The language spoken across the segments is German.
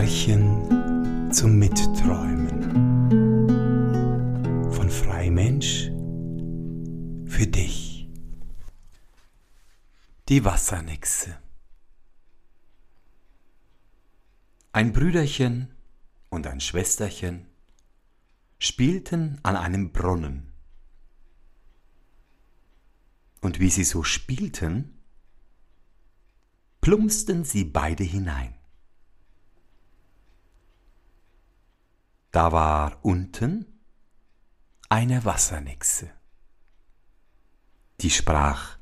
Märchen zum Mitträumen von Freimensch für dich. Die Wassernixe. Ein Brüderchen und ein Schwesterchen spielten an einem Brunnen. Und wie sie so spielten, plumpsten sie beide hinein. Da war unten eine Wassernixe. Die sprach,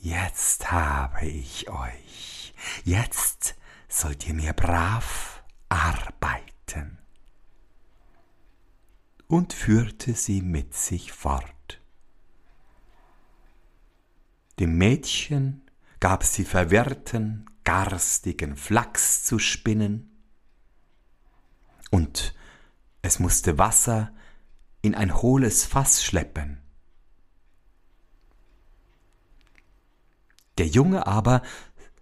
Jetzt habe ich euch, jetzt sollt ihr mir brav arbeiten. Und führte sie mit sich fort. Dem Mädchen gab sie verwirrten, garstigen Flachs zu spinnen, und es musste Wasser in ein hohles Fass schleppen. Der Junge aber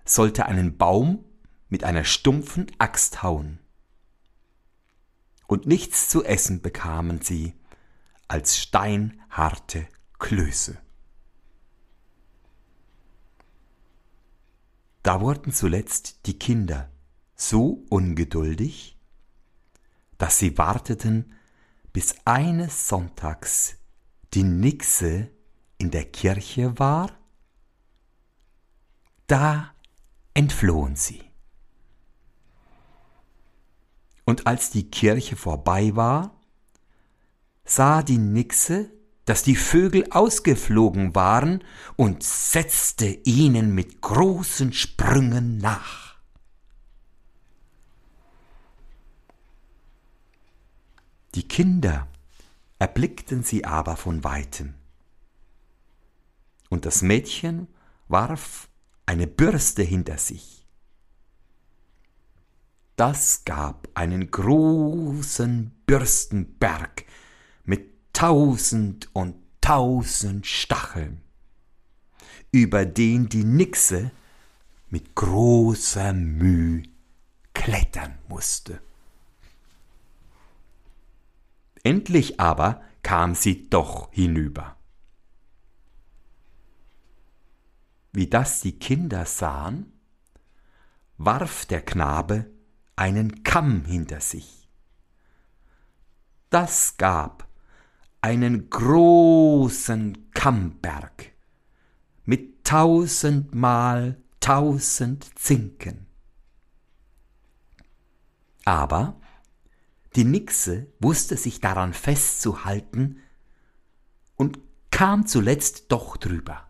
sollte einen Baum mit einer stumpfen Axt hauen. Und nichts zu essen bekamen sie als steinharte Klöße. Da wurden zuletzt die Kinder so ungeduldig, dass sie warteten, bis eines Sonntags die Nixe in der Kirche war? Da entflohen sie. Und als die Kirche vorbei war, sah die Nixe, dass die Vögel ausgeflogen waren und setzte ihnen mit großen Sprüngen nach. Die Kinder erblickten sie aber von weitem. Und das Mädchen warf eine Bürste hinter sich. Das gab einen großen Bürstenberg mit tausend und tausend Stacheln, über den die Nixe mit großer Mühe klettern musste. Endlich aber kam sie doch hinüber. Wie das die Kinder sahen, warf der Knabe einen Kamm hinter sich. Das gab einen großen Kammberg mit tausendmal tausend Zinken. Aber die Nixe wusste sich daran festzuhalten und kam zuletzt doch drüber.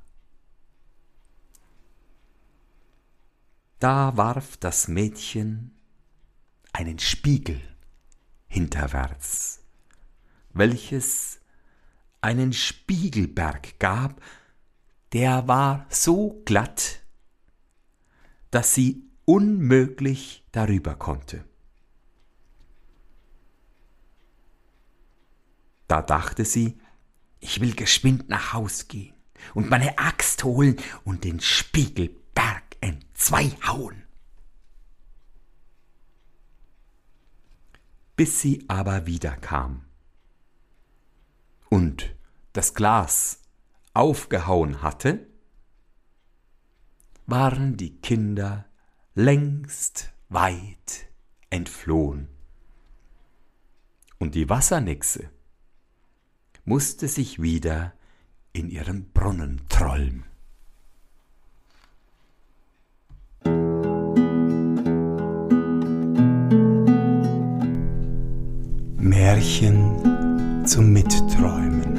Da warf das Mädchen einen Spiegel hinterwärts, welches einen Spiegelberg gab, der war so glatt, dass sie unmöglich darüber konnte. Da dachte sie, ich will geschwind nach Haus gehen und meine Axt holen und den Spiegelberg entzwei hauen. Bis sie aber wiederkam und das Glas aufgehauen hatte, waren die Kinder längst weit entflohen. Und die Wassernixe musste sich wieder in ihren Brunnen trollen. Märchen zum Mitträumen